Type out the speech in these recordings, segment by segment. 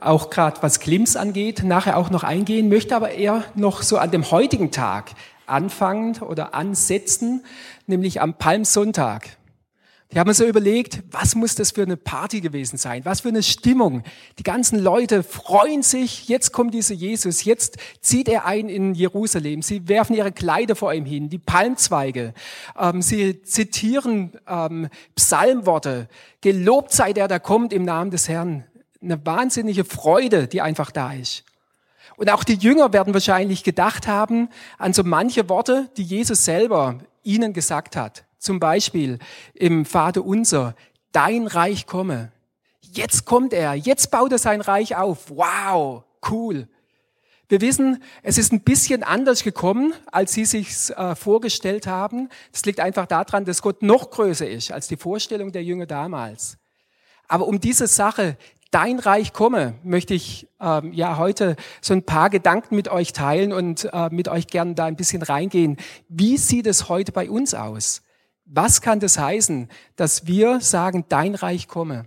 auch gerade was Klimms angeht, nachher auch noch eingehen, möchte aber eher noch so an dem heutigen Tag anfangen oder ansetzen, nämlich am Palmsonntag. Die haben so überlegt, was muss das für eine Party gewesen sein? Was für eine Stimmung? Die ganzen Leute freuen sich, jetzt kommt dieser Jesus, jetzt zieht er ein in Jerusalem. Sie werfen ihre Kleider vor ihm hin, die Palmzweige. Ähm, sie zitieren ähm, Psalmworte. Gelobt sei der, der kommt im Namen des Herrn. Eine wahnsinnige Freude, die einfach da ist. Und auch die Jünger werden wahrscheinlich gedacht haben an so manche Worte, die Jesus selber ihnen gesagt hat. Zum Beispiel im Vater unser, dein Reich komme. Jetzt kommt er, jetzt baut er sein Reich auf. Wow, cool. Wir wissen, es ist ein bisschen anders gekommen, als sie sich äh, vorgestellt haben. Das liegt einfach daran, dass Gott noch größer ist als die Vorstellung der Jünger damals. Aber um diese Sache, dein Reich komme, möchte ich ähm, ja heute so ein paar Gedanken mit euch teilen und äh, mit euch gerne da ein bisschen reingehen. Wie sieht es heute bei uns aus? Was kann das heißen, dass wir sagen, dein Reich komme?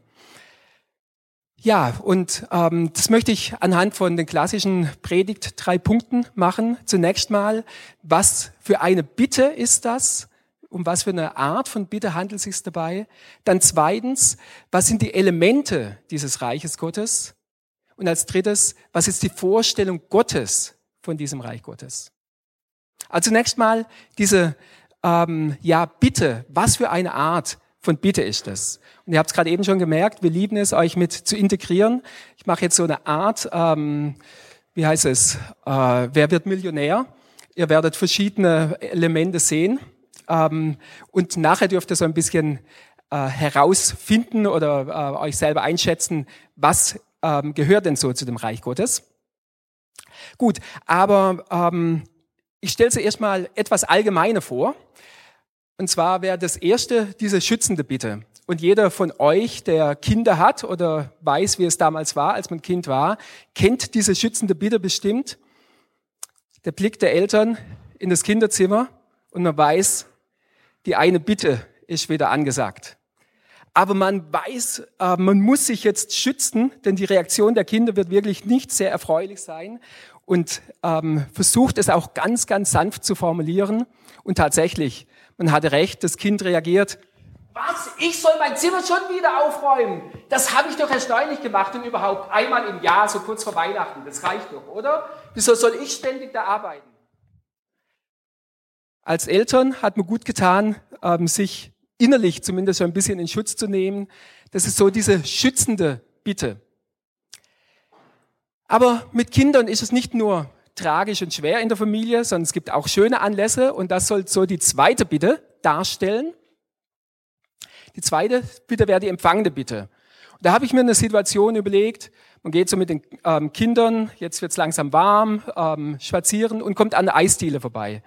Ja, und ähm, das möchte ich anhand von den klassischen Predigt drei Punkten machen. Zunächst mal, was für eine Bitte ist das? Um was für eine Art von Bitte handelt es sich dabei? Dann zweitens, was sind die Elemente dieses Reiches Gottes? Und als drittes, was ist die Vorstellung Gottes von diesem Reich Gottes? Also zunächst mal diese ähm, ja, Bitte, was für eine Art von Bitte ist das? Und ihr habt es gerade eben schon gemerkt, wir lieben es, euch mit zu integrieren. Ich mache jetzt so eine Art, ähm, wie heißt es, äh, wer wird Millionär? Ihr werdet verschiedene Elemente sehen. Ähm, und nachher dürft ihr so ein bisschen äh, herausfinden oder äh, euch selber einschätzen, was ähm, gehört denn so zu dem Reich Gottes. Gut, aber ähm, ich stelle sie erstmal etwas allgemeiner vor. Und zwar wäre das erste diese schützende Bitte. Und jeder von euch, der Kinder hat oder weiß, wie es damals war, als man Kind war, kennt diese schützende Bitte bestimmt. Der Blick der Eltern in das Kinderzimmer und man weiß, die eine Bitte ist wieder angesagt. Aber man weiß, äh, man muss sich jetzt schützen, denn die Reaktion der Kinder wird wirklich nicht sehr erfreulich sein und ähm, versucht es auch ganz, ganz sanft zu formulieren. Und tatsächlich, man hatte recht, das Kind reagiert, was? Ich soll mein Zimmer schon wieder aufräumen? Das habe ich doch erst neulich gemacht und überhaupt einmal im Jahr, so kurz vor Weihnachten. Das reicht doch, oder? Wieso soll ich ständig da arbeiten? Als Eltern hat man gut getan, ähm, sich innerlich zumindest so ein bisschen in Schutz zu nehmen. Das ist so diese schützende Bitte. Aber mit Kindern ist es nicht nur tragisch und schwer in der Familie, sondern es gibt auch schöne Anlässe und das soll so die zweite Bitte darstellen. Die zweite Bitte wäre die empfangende Bitte. Und da habe ich mir eine Situation überlegt, man geht so mit den ähm, Kindern, jetzt wird es langsam warm, ähm, spazieren und kommt an der Eisdiele vorbei.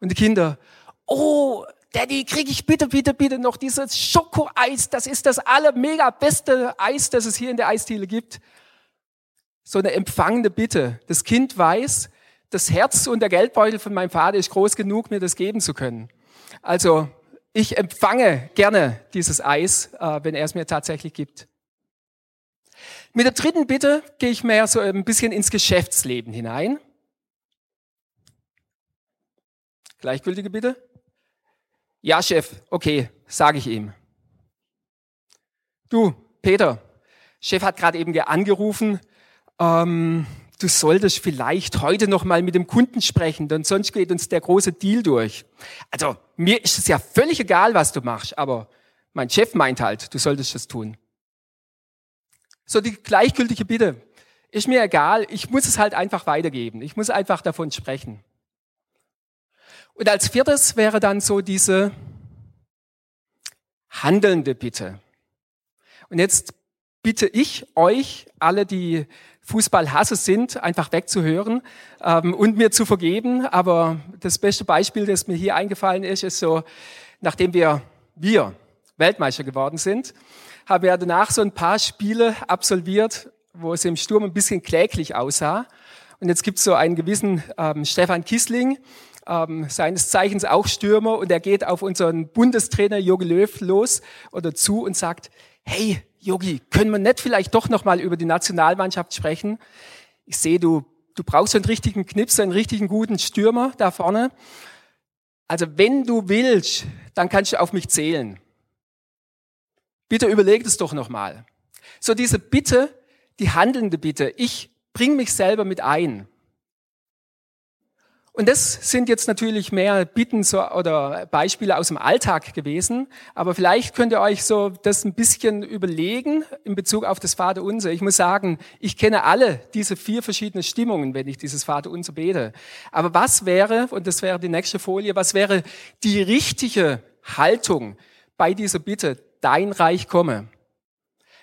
Und die Kinder, oh, Daddy, kriege ich bitte, bitte, bitte noch dieses Schokoeis, das ist das aller mega beste Eis, das es hier in der Eisdiele gibt so eine empfangende Bitte. Das Kind weiß, das Herz und der Geldbeutel von meinem Vater ist groß genug, mir das geben zu können. Also ich empfange gerne dieses Eis, äh, wenn er es mir tatsächlich gibt. Mit der dritten Bitte gehe ich mehr so ein bisschen ins Geschäftsleben hinein. Gleichgültige Bitte? Ja, Chef, okay, sage ich ihm. Du, Peter, Chef hat gerade eben angerufen, ähm, du solltest vielleicht heute noch mal mit dem Kunden sprechen, denn sonst geht uns der große Deal durch. Also mir ist es ja völlig egal, was du machst, aber mein Chef meint halt, du solltest das tun. So die gleichgültige Bitte. Ist mir egal, ich muss es halt einfach weitergeben. Ich muss einfach davon sprechen. Und als viertes wäre dann so diese handelnde Bitte. Und jetzt bitte ich euch, alle, die Fußballhasse sind, einfach wegzuhören ähm, und mir zu vergeben. Aber das beste Beispiel, das mir hier eingefallen ist, ist so, nachdem wir, wir Weltmeister geworden sind, haben wir danach so ein paar Spiele absolviert, wo es im Sturm ein bisschen kläglich aussah. Und jetzt gibt es so einen gewissen ähm, Stefan Kissling, ähm, seines Zeichens auch Stürmer, und er geht auf unseren Bundestrainer Jogi Löw los oder zu und sagt, hey, Yogi, können wir nicht vielleicht doch noch mal über die Nationalmannschaft sprechen? Ich sehe, du, du brauchst einen richtigen Knipser, einen richtigen guten Stürmer da vorne. Also wenn du willst, dann kannst du auf mich zählen. Bitte überleg das doch noch mal. So diese Bitte, die handelnde Bitte, ich bring mich selber mit ein. Und das sind jetzt natürlich mehr Bitten so, oder Beispiele aus dem Alltag gewesen, aber vielleicht könnt ihr euch so das ein bisschen überlegen in Bezug auf das Vaterunser. Ich muss sagen, ich kenne alle diese vier verschiedenen Stimmungen, wenn ich dieses Vaterunser bete. Aber was wäre, und das wäre die nächste Folie, was wäre die richtige Haltung bei dieser Bitte, dein Reich komme?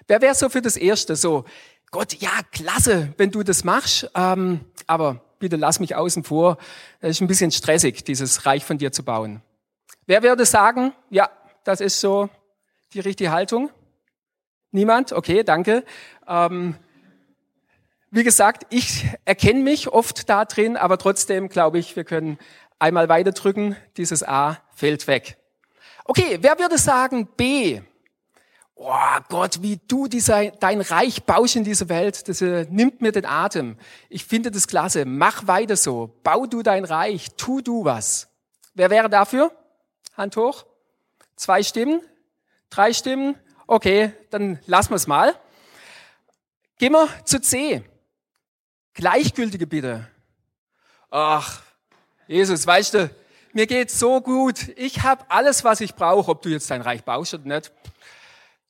Wer wäre so für das Erste so, Gott, ja, klasse, wenn du das machst, ähm, aber bitte lass mich außen vor. Es ist ein bisschen stressig, dieses Reich von dir zu bauen. Wer würde sagen, ja, das ist so die richtige Haltung? Niemand? Okay, danke. Ähm, wie gesagt, ich erkenne mich oft da drin, aber trotzdem glaube ich, wir können einmal weiter drücken. Dieses A fällt weg. Okay, wer würde sagen B? Oh Gott, wie du dieser, dein Reich baust in dieser Welt, das äh, nimmt mir den Atem. Ich finde das klasse. Mach weiter so. Bau du dein Reich. Tu du was. Wer wäre dafür? Hand hoch. Zwei Stimmen? Drei Stimmen? Okay, dann lassen wir es mal. Gehen wir zu C. Gleichgültige Bitte. Ach, Jesus, weißt du, mir geht's so gut. Ich habe alles, was ich brauche, ob du jetzt dein Reich baust oder nicht.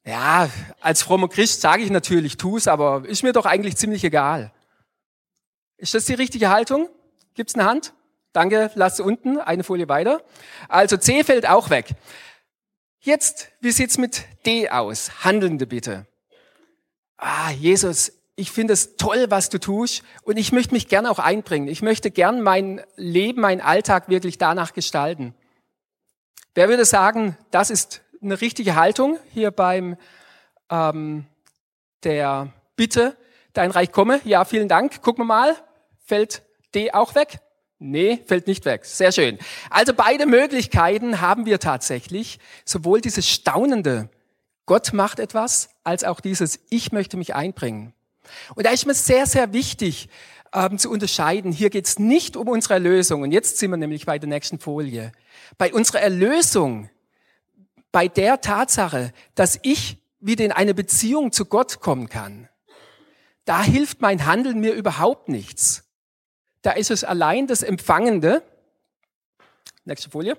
Ja, als frommer Christ sage ich natürlich, tu's, aber ist mir doch eigentlich ziemlich egal. Ist das die richtige Haltung? Gibt's eine Hand? Danke, lass unten, eine Folie weiter. Also C fällt auch weg. Jetzt, wie sieht's mit D aus? Handelnde bitte. Ah, Jesus, ich finde es toll, was du tust und ich möchte mich gern auch einbringen. Ich möchte gern mein Leben, mein Alltag wirklich danach gestalten. Wer würde sagen, das ist eine richtige Haltung hier beim ähm, der Bitte, dein Reich komme. Ja, vielen Dank. Gucken wir mal. Fällt D auch weg? Nee, fällt nicht weg. Sehr schön. Also beide Möglichkeiten haben wir tatsächlich. Sowohl dieses staunende, Gott macht etwas, als auch dieses, ich möchte mich einbringen. Und da ist mir sehr, sehr wichtig ähm, zu unterscheiden. Hier geht es nicht um unsere Erlösung. Und jetzt sind wir nämlich bei der nächsten Folie. Bei unserer Erlösung bei der Tatsache, dass ich wieder in eine Beziehung zu Gott kommen kann, da hilft mein Handeln mir überhaupt nichts. Da ist es allein das Empfangende. Nächste Folie.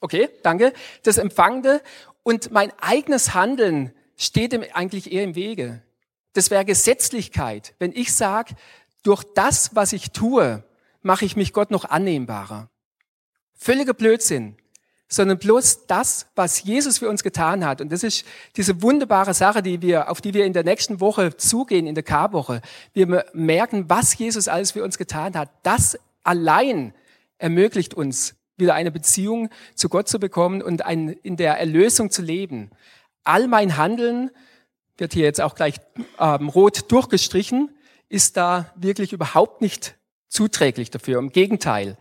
Okay, danke. Das Empfangende und mein eigenes Handeln steht dem eigentlich eher im Wege. Das wäre Gesetzlichkeit, wenn ich sage, durch das, was ich tue, mache ich mich Gott noch annehmbarer. Völliger Blödsinn sondern bloß das, was Jesus für uns getan hat. Und das ist diese wunderbare Sache, die wir, auf die wir in der nächsten Woche zugehen, in der Karwoche. Wir merken, was Jesus alles für uns getan hat. Das allein ermöglicht uns, wieder eine Beziehung zu Gott zu bekommen und ein, in der Erlösung zu leben. All mein Handeln, wird hier jetzt auch gleich ähm, rot durchgestrichen, ist da wirklich überhaupt nicht zuträglich dafür. Im Gegenteil.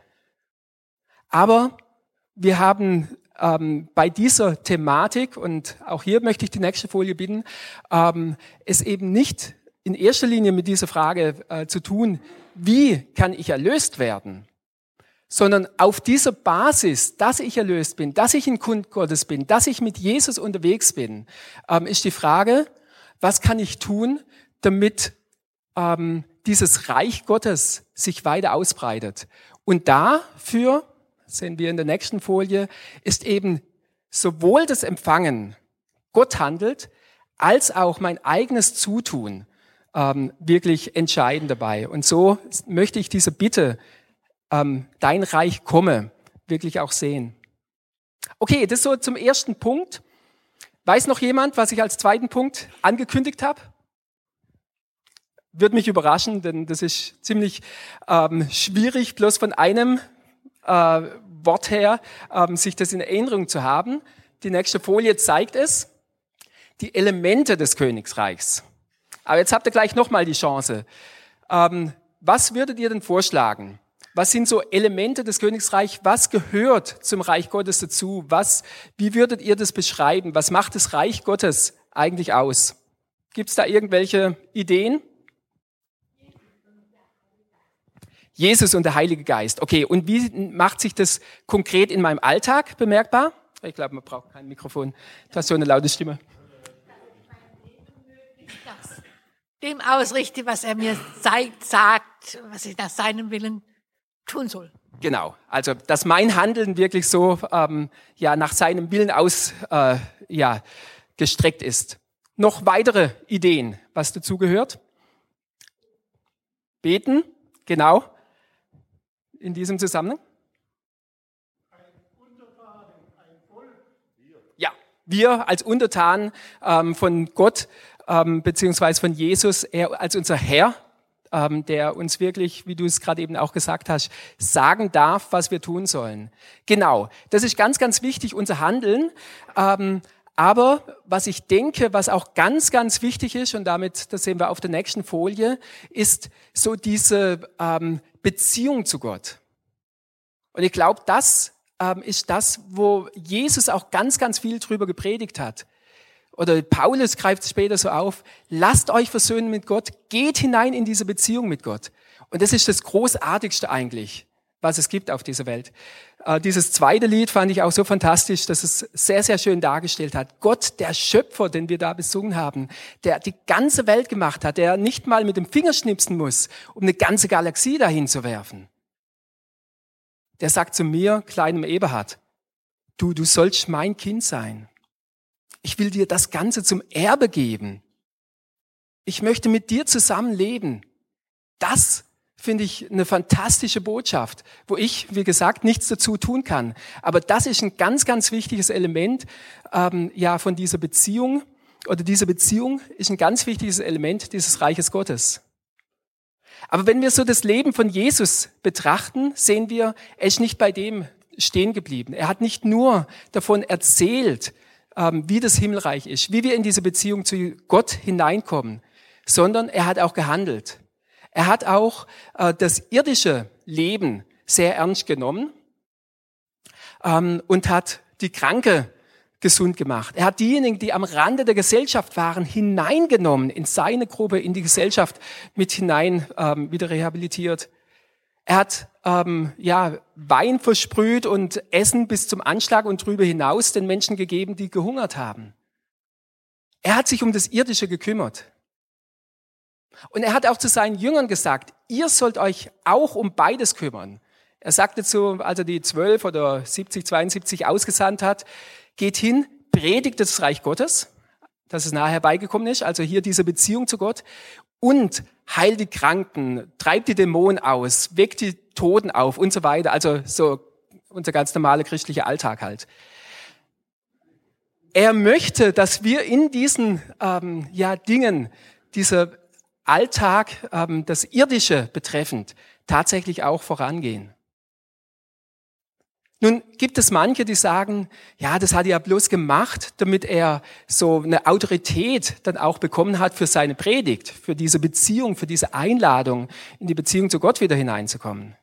Aber wir haben ähm, bei dieser Thematik, und auch hier möchte ich die nächste Folie bitten, ähm, es eben nicht in erster Linie mit dieser Frage äh, zu tun, wie kann ich erlöst werden, sondern auf dieser Basis, dass ich erlöst bin, dass ich ein Kund Gottes bin, dass ich mit Jesus unterwegs bin, ähm, ist die Frage, was kann ich tun, damit ähm, dieses Reich Gottes sich weiter ausbreitet. Und dafür sehen wir in der nächsten Folie, ist eben sowohl das Empfangen, Gott handelt, als auch mein eigenes Zutun ähm, wirklich entscheidend dabei. Und so möchte ich diese Bitte, ähm, dein Reich komme, wirklich auch sehen. Okay, das so zum ersten Punkt. Weiß noch jemand, was ich als zweiten Punkt angekündigt habe? Würde mich überraschen, denn das ist ziemlich ähm, schwierig, bloß von einem äh, Wort her, ähm, sich das in Erinnerung zu haben. Die nächste Folie zeigt es. Die Elemente des Königsreichs. Aber jetzt habt ihr gleich nochmal die Chance. Ähm, was würdet ihr denn vorschlagen? Was sind so Elemente des Königsreichs? Was gehört zum Reich Gottes dazu? Was, wie würdet ihr das beschreiben? Was macht das Reich Gottes eigentlich aus? Gibt es da irgendwelche Ideen? Jesus und der Heilige Geist. Okay, und wie macht sich das konkret in meinem Alltag bemerkbar? Ich glaube, man braucht kein Mikrofon. Du hast so eine laute Stimme. Dem ausrichte, was er mir zeigt, sagt, was ich nach seinem Willen tun soll. Genau, also dass mein Handeln wirklich so ähm, ja nach seinem Willen aus äh, ja gestreckt ist. Noch weitere Ideen, was dazu gehört? Beten, genau, in diesem Zusammenhang. Ja, wir als Untertan ähm, von Gott ähm, beziehungsweise von Jesus, er als unser Herr ähm, der uns wirklich, wie du es gerade eben auch gesagt hast, sagen darf, was wir tun sollen. Genau, das ist ganz, ganz wichtig, unser Handeln. Ähm, aber was ich denke, was auch ganz, ganz wichtig ist, und damit, das sehen wir auf der nächsten Folie, ist so diese ähm, Beziehung zu Gott. Und ich glaube, das ähm, ist das, wo Jesus auch ganz, ganz viel drüber gepredigt hat oder Paulus greift später so auf, lasst euch versöhnen mit Gott, geht hinein in diese Beziehung mit Gott. Und das ist das Großartigste eigentlich, was es gibt auf dieser Welt. Äh, dieses zweite Lied fand ich auch so fantastisch, dass es sehr, sehr schön dargestellt hat. Gott, der Schöpfer, den wir da besungen haben, der die ganze Welt gemacht hat, der nicht mal mit dem Finger schnipsen muss, um eine ganze Galaxie dahin zu werfen. Der sagt zu mir, kleinem Eberhard, du, du sollst mein Kind sein. Ich will dir das Ganze zum Erbe geben. Ich möchte mit dir zusammen leben. Das finde ich eine fantastische Botschaft, wo ich, wie gesagt, nichts dazu tun kann. Aber das ist ein ganz, ganz wichtiges Element ähm, ja von dieser Beziehung oder diese Beziehung ist ein ganz wichtiges Element dieses Reiches Gottes. Aber wenn wir so das Leben von Jesus betrachten, sehen wir, er ist nicht bei dem stehen geblieben. Er hat nicht nur davon erzählt, ähm, wie das Himmelreich ist, wie wir in diese Beziehung zu Gott hineinkommen, sondern er hat auch gehandelt. Er hat auch äh, das irdische Leben sehr ernst genommen ähm, und hat die Kranke gesund gemacht. Er hat diejenigen, die am Rande der Gesellschaft waren, hineingenommen in seine Gruppe, in die Gesellschaft mit hinein ähm, wieder rehabilitiert. Er hat ähm, ja, Wein versprüht und Essen bis zum Anschlag und drüber hinaus den Menschen gegeben, die gehungert haben. Er hat sich um das Irdische gekümmert. Und er hat auch zu seinen Jüngern gesagt, ihr sollt euch auch um beides kümmern. Er sagte zu, als er die zwölf oder 70, 72 ausgesandt hat, geht hin, predigt das Reich Gottes, dass es nahe herbeigekommen ist, also hier diese Beziehung zu Gott, und heilt die Kranken, treibt die Dämonen aus, weckt die Toten auf und so weiter. Also so unser ganz normaler christlicher Alltag halt. Er möchte, dass wir in diesen ähm, ja, Dingen, dieser Alltag, ähm, das Irdische betreffend, tatsächlich auch vorangehen. Nun gibt es manche, die sagen, ja, das hat er bloß gemacht, damit er so eine Autorität dann auch bekommen hat für seine Predigt, für diese Beziehung, für diese Einladung, in die Beziehung zu Gott wieder hineinzukommen.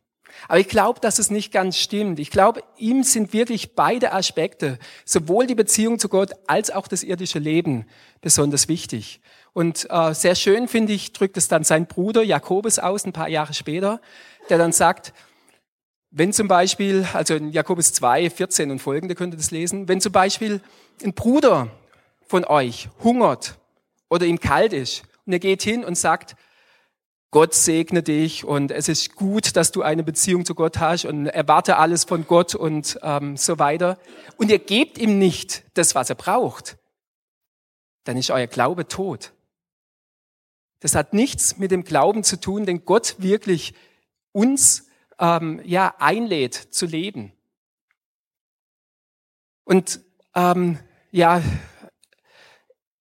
Aber ich glaube, dass es nicht ganz stimmt. Ich glaube, ihm sind wirklich beide Aspekte, sowohl die Beziehung zu Gott als auch das irdische Leben, besonders wichtig. Und äh, sehr schön, finde ich, drückt es dann sein Bruder Jakobus aus, ein paar Jahre später, der dann sagt, wenn zum Beispiel, also in Jakobus 2, 14 und folgende könnt ihr das lesen, wenn zum Beispiel ein Bruder von euch hungert oder ihm kalt ist und er geht hin und sagt, Gott segne dich und es ist gut, dass du eine Beziehung zu Gott hast und erwarte alles von Gott und ähm, so weiter. Und ihr gebt ihm nicht das, was er braucht, dann ist euer Glaube tot. Das hat nichts mit dem Glauben zu tun, den Gott wirklich uns ähm, ja, einlädt zu leben. Und ähm, ja,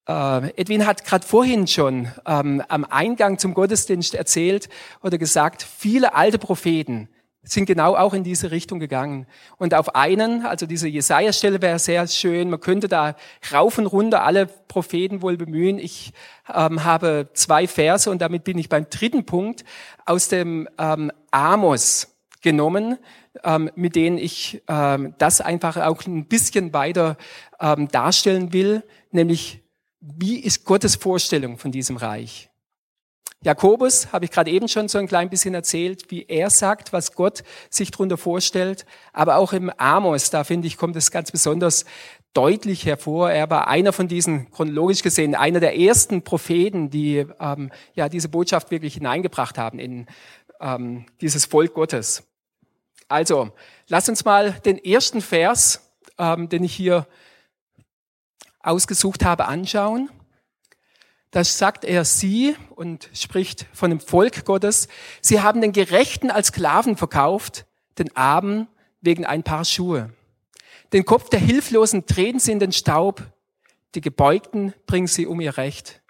äh, Edwin hat gerade vorhin schon ähm, am Eingang zum Gottesdienst erzählt oder gesagt, viele alte Propheten sind genau auch in diese Richtung gegangen. Und auf einen, also diese Jesaja-Stelle wäre sehr schön, man könnte da rauf und runter alle Propheten wohl bemühen. Ich ähm, habe zwei Verse und damit bin ich beim dritten Punkt aus dem ähm, Amos genommen, ähm, mit denen ich ähm, das einfach auch ein bisschen weiter ähm, darstellen will, nämlich wie ist Gottes Vorstellung von diesem Reich? Jakobus habe ich gerade eben schon so ein klein bisschen erzählt, wie er sagt, was Gott sich darunter vorstellt. Aber auch im Amos, da finde ich, kommt es ganz besonders deutlich hervor. Er war einer von diesen, chronologisch gesehen, einer der ersten Propheten, die ähm, ja diese Botschaft wirklich hineingebracht haben in ähm, dieses Volk Gottes. Also, lass uns mal den ersten Vers, ähm, den ich hier ausgesucht habe, anschauen. Da sagt er sie und spricht von dem Volk Gottes. Sie haben den Gerechten als Sklaven verkauft, den Armen wegen ein paar Schuhe. Den Kopf der Hilflosen treten sie in den Staub, die Gebeugten bringen sie um ihr Recht.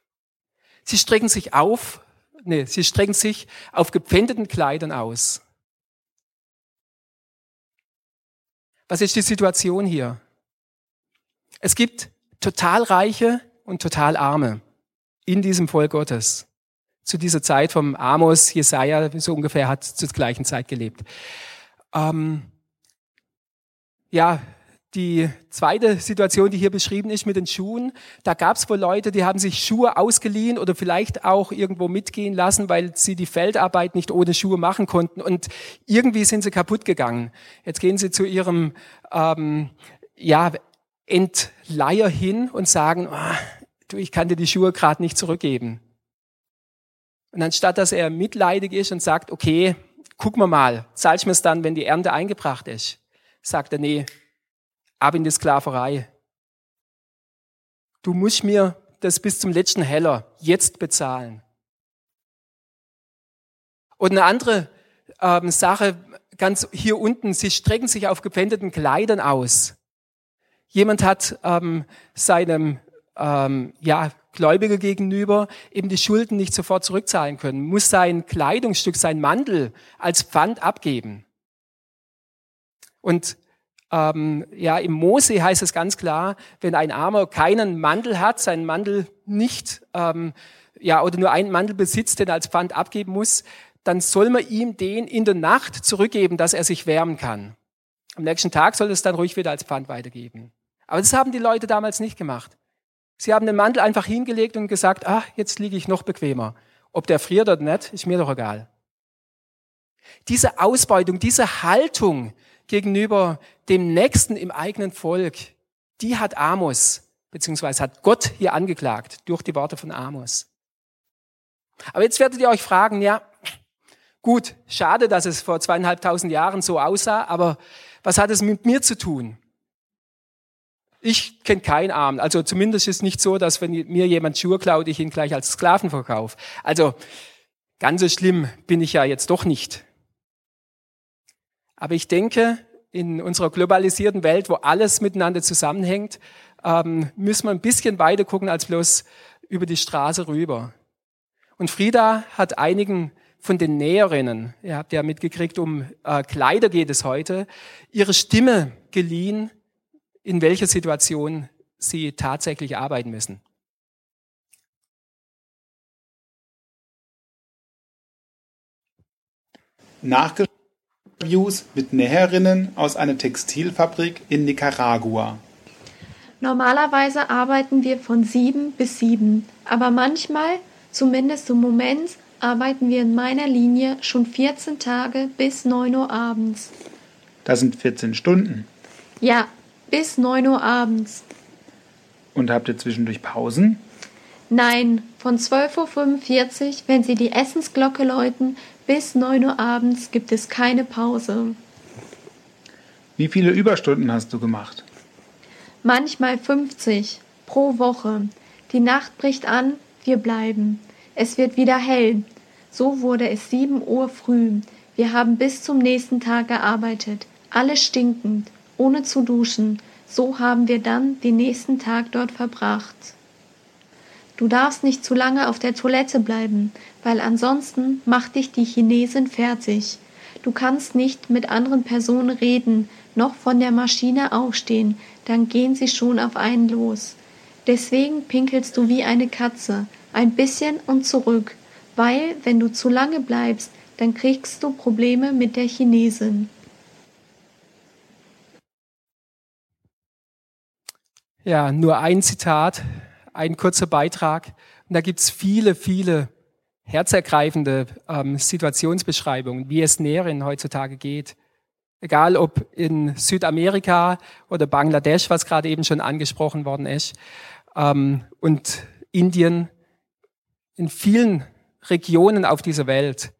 Sie strecken sich auf, nee, sie strecken sich auf gepfändeten Kleidern aus. Was ist die Situation hier? Es gibt total Reiche und total Arme in diesem Volk Gottes. Zu dieser Zeit vom Amos, Jesaja, so ungefähr hat zur gleichen Zeit gelebt. Ähm, ja, die zweite Situation, die hier beschrieben ist mit den Schuhen, da gab es wohl Leute, die haben sich Schuhe ausgeliehen oder vielleicht auch irgendwo mitgehen lassen, weil sie die Feldarbeit nicht ohne Schuhe machen konnten und irgendwie sind sie kaputt gegangen. Jetzt gehen sie zu ihrem ähm, ja, Entleiher hin und sagen, oh, du, ich kann dir die Schuhe gerade nicht zurückgeben. Und anstatt dass er mitleidig ist und sagt, okay, guck mal mal, zahlst mir es dann, wenn die Ernte eingebracht ist, sagt er, nee, ab in die Sklaverei. Du musst mir das bis zum letzten Heller jetzt bezahlen. Und eine andere ähm, Sache, ganz hier unten, sie strecken sich auf gepfändeten Kleidern aus. Jemand hat ähm, seinem ähm, ja, Gläubiger gegenüber eben die Schulden nicht sofort zurückzahlen können, muss sein Kleidungsstück, sein Mantel als Pfand abgeben. Und ähm, ja, im Mose heißt es ganz klar, wenn ein Armer keinen Mantel hat, seinen Mantel nicht, ähm, ja, oder nur einen Mantel besitzt, den er als Pfand abgeben muss, dann soll man ihm den in der Nacht zurückgeben, dass er sich wärmen kann. Am nächsten Tag soll es dann ruhig wieder als Pfand weitergeben. Aber das haben die Leute damals nicht gemacht. Sie haben den Mantel einfach hingelegt und gesagt, ach, jetzt liege ich noch bequemer. Ob der friert oder nicht, ist mir doch egal. Diese Ausbeutung, diese Haltung gegenüber dem Nächsten im eigenen Volk, die hat Amos, beziehungsweise hat Gott hier angeklagt durch die Worte von Amos. Aber jetzt werdet ihr euch fragen, ja, gut, schade, dass es vor zweieinhalbtausend Jahren so aussah, aber was hat es mit mir zu tun? Ich kenne keinen Armen. Also zumindest ist es nicht so, dass wenn mir jemand Schuhe klaut, ich ihn gleich als Sklaven verkaufe. Also ganz so schlimm bin ich ja jetzt doch nicht. Aber ich denke, in unserer globalisierten Welt, wo alles miteinander zusammenhängt, ähm, müssen wir ein bisschen weiter gucken als bloß über die Straße rüber. Und Frieda hat einigen von den Näherinnen, ihr habt ja mitgekriegt, um äh, Kleider geht es heute, ihre Stimme geliehen, in welcher Situation sie tatsächlich arbeiten müssen. Nachgeviews mit Näherinnen aus einer Textilfabrik in Nicaragua. Normalerweise arbeiten wir von sieben bis sieben, aber manchmal, zumindest im Moment, arbeiten wir in meiner Linie schon 14 Tage bis 9 Uhr abends. Das sind 14 Stunden. Ja, bis 9 Uhr abends. Und habt ihr zwischendurch Pausen? Nein, von 12.45 Uhr, wenn sie die Essensglocke läuten, bis 9 Uhr abends gibt es keine Pause. Wie viele Überstunden hast du gemacht? Manchmal 50 pro Woche. Die Nacht bricht an, wir bleiben. Es wird wieder hell. So wurde es 7 Uhr früh. Wir haben bis zum nächsten Tag gearbeitet. Alle stinkend ohne zu duschen. So haben wir dann den nächsten Tag dort verbracht. Du darfst nicht zu lange auf der Toilette bleiben, weil ansonsten macht dich die Chinesin fertig. Du kannst nicht mit anderen Personen reden, noch von der Maschine aufstehen, dann gehen sie schon auf einen los. Deswegen pinkelst du wie eine Katze, ein bisschen und zurück, weil, wenn du zu lange bleibst, dann kriegst du Probleme mit der Chinesin. Ja, nur ein Zitat ein kurzer Beitrag. Und da gibt's viele, viele herzergreifende ähm, Situationsbeschreibungen, wie es Näherin heutzutage geht. Egal ob in Südamerika oder Bangladesch, was gerade eben schon angesprochen worden ist, ähm, und Indien, in vielen Regionen auf dieser Welt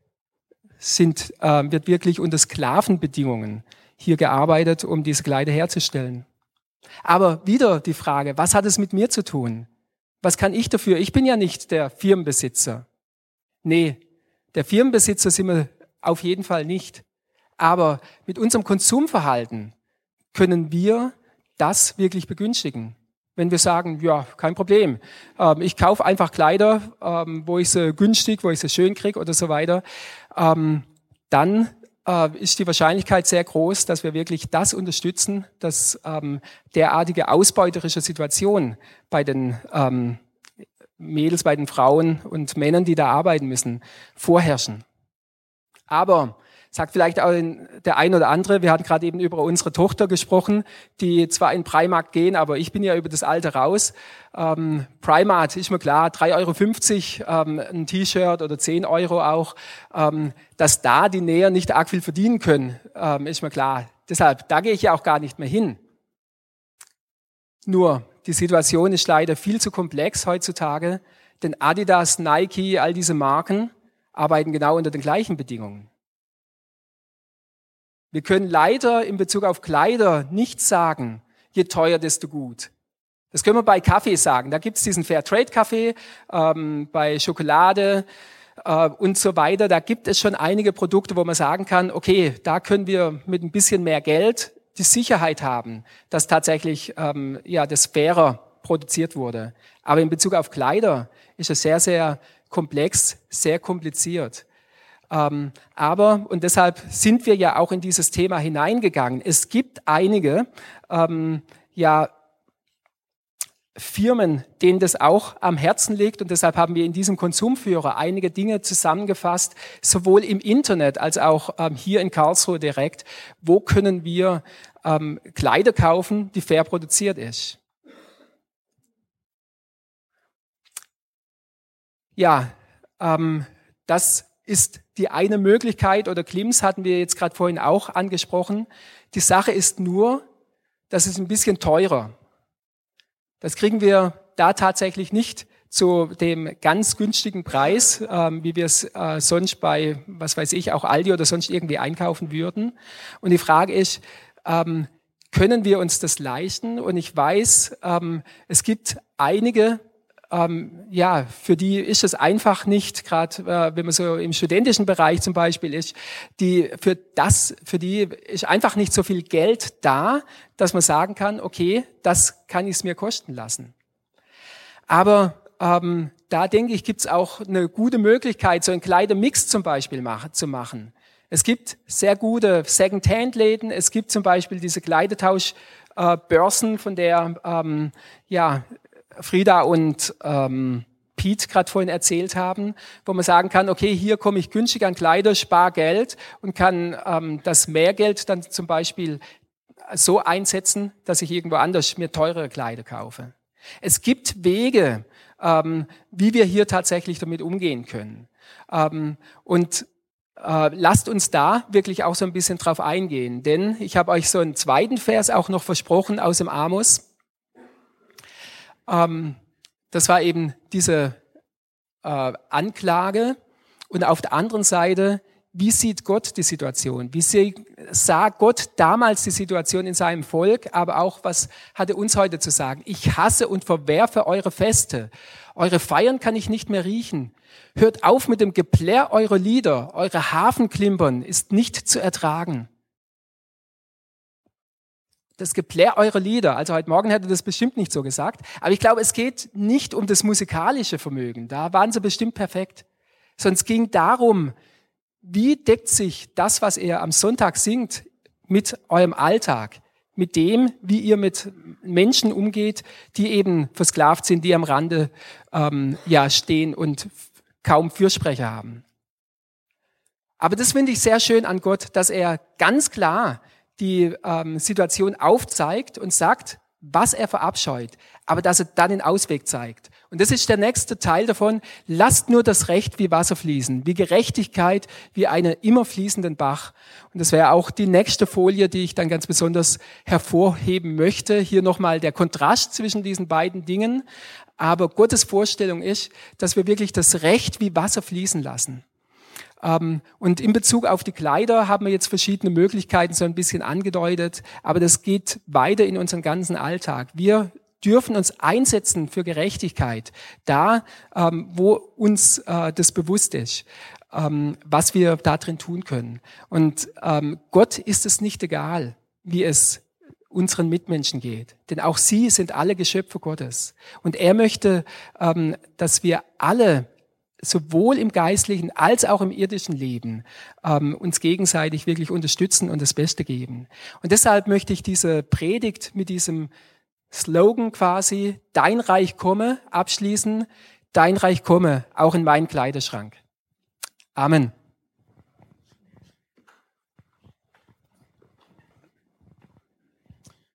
sind, äh, wird wirklich unter Sklavenbedingungen hier gearbeitet, um diese Kleider herzustellen. Aber wieder die Frage, was hat es mit mir zu tun? Was kann ich dafür? Ich bin ja nicht der Firmenbesitzer. Nee, der Firmenbesitzer sind wir auf jeden Fall nicht. Aber mit unserem Konsumverhalten können wir das wirklich begünstigen. Wenn wir sagen, ja, kein Problem, ähm, ich kaufe einfach Kleider, ähm, wo ich sie günstig, wo ich sie schön kriege oder so weiter, ähm, dann äh, ist die Wahrscheinlichkeit sehr groß, dass wir wirklich das unterstützen, dass derartige ausbeuterische Situationen bei den Mädels, bei den Frauen und Männern, die da arbeiten müssen, vorherrschen. Aber sagt vielleicht auch der ein oder andere, wir hatten gerade eben über unsere Tochter gesprochen, die zwar in Primark gehen, aber ich bin ja über das Alter raus. Ähm, Primark ist mir klar, 3,50 Euro ähm, ein T-Shirt oder 10 Euro auch. Ähm, dass da die Näher nicht arg viel verdienen können, ähm, ist mir klar. Deshalb, da gehe ich ja auch gar nicht mehr hin. Nur, die Situation ist leider viel zu komplex heutzutage, denn Adidas, Nike, all diese Marken arbeiten genau unter den gleichen Bedingungen. Wir können leider in Bezug auf Kleider nicht sagen, je teuer, desto gut. Das können wir bei Kaffee sagen. Da gibt es diesen Fairtrade-Kaffee, ähm, bei Schokolade äh, und so weiter. Da gibt es schon einige Produkte, wo man sagen kann, okay, da können wir mit ein bisschen mehr Geld die Sicherheit haben, dass tatsächlich ähm, ja, das fairer produziert wurde. Aber in Bezug auf Kleider ist es sehr, sehr komplex, sehr kompliziert. Ähm, aber, und deshalb sind wir ja auch in dieses Thema hineingegangen, es gibt einige ähm, ja, Firmen, denen das auch am Herzen liegt. Und deshalb haben wir in diesem Konsumführer einige Dinge zusammengefasst, sowohl im Internet als auch ähm, hier in Karlsruhe direkt. Wo können wir ähm, Kleider kaufen, die fair produziert ist? Ja, ähm, das ist die eine Möglichkeit, oder Klims hatten wir jetzt gerade vorhin auch angesprochen. Die Sache ist nur, das ist ein bisschen teurer. Das kriegen wir da tatsächlich nicht zu dem ganz günstigen Preis, ähm, wie wir es äh, sonst bei, was weiß ich, auch Aldi oder sonst irgendwie einkaufen würden. Und die Frage ist, ähm, können wir uns das leisten? Und ich weiß, ähm, es gibt einige ähm, ja, für die ist es einfach nicht, gerade äh, wenn man so im studentischen Bereich zum Beispiel ist, die für das, für die ist einfach nicht so viel Geld da, dass man sagen kann, okay, das kann ich es mir kosten lassen. Aber ähm, da denke ich, gibt es auch eine gute Möglichkeit, so einen Kleidermix zum Beispiel mach, zu machen. Es gibt sehr gute Second-Hand-Läden. Es gibt zum Beispiel diese Kleidetauschbörsen, äh, von der ähm, ja Frieda und ähm, Pete gerade vorhin erzählt haben, wo man sagen kann, okay, hier komme ich günstig an Kleider, spar Geld und kann ähm, das Mehrgeld dann zum Beispiel so einsetzen, dass ich irgendwo anders mir teurere Kleider kaufe. Es gibt Wege, ähm, wie wir hier tatsächlich damit umgehen können. Ähm, und äh, lasst uns da wirklich auch so ein bisschen drauf eingehen, denn ich habe euch so einen zweiten Vers auch noch versprochen aus dem Amos. Ähm, das war eben diese äh, Anklage. Und auf der anderen Seite, wie sieht Gott die Situation? Wie sah Gott damals die Situation in seinem Volk? Aber auch, was hat er uns heute zu sagen? Ich hasse und verwerfe eure Feste. Eure Feiern kann ich nicht mehr riechen. Hört auf mit dem Geplärr eurer Lieder. Eure Hafenklimpern ist nicht zu ertragen das Geplär eurer Lieder. Also heute Morgen hätte das bestimmt nicht so gesagt. Aber ich glaube, es geht nicht um das musikalische Vermögen. Da waren sie bestimmt perfekt. Es ging darum, wie deckt sich das, was ihr am Sonntag singt, mit eurem Alltag, mit dem, wie ihr mit Menschen umgeht, die eben versklavt sind, die am Rande ähm, ja stehen und kaum Fürsprecher haben. Aber das finde ich sehr schön an Gott, dass er ganz klar die ähm, Situation aufzeigt und sagt, was er verabscheut, aber dass er dann den Ausweg zeigt. Und das ist der nächste Teil davon. Lasst nur das Recht wie Wasser fließen, wie Gerechtigkeit, wie einen immer fließenden Bach. Und das wäre auch die nächste Folie, die ich dann ganz besonders hervorheben möchte. Hier nochmal der Kontrast zwischen diesen beiden Dingen. Aber Gottes Vorstellung ist, dass wir wirklich das Recht wie Wasser fließen lassen. Ähm, und in Bezug auf die Kleider haben wir jetzt verschiedene Möglichkeiten so ein bisschen angedeutet, aber das geht weiter in unseren ganzen Alltag. Wir dürfen uns einsetzen für Gerechtigkeit, da ähm, wo uns äh, das bewusst ist, ähm, was wir da drin tun können. Und Gott ist es nicht egal, wie es unseren Mitmenschen geht. Denn auch sie sind alle Geschöpfe Gottes. Und er möchte, dass wir alle sowohl im geistlichen als auch im irdischen Leben ähm, uns gegenseitig wirklich unterstützen und das Beste geben. Und deshalb möchte ich diese Predigt mit diesem Slogan quasi, dein Reich komme, abschließen, dein Reich komme, auch in meinen Kleiderschrank. Amen.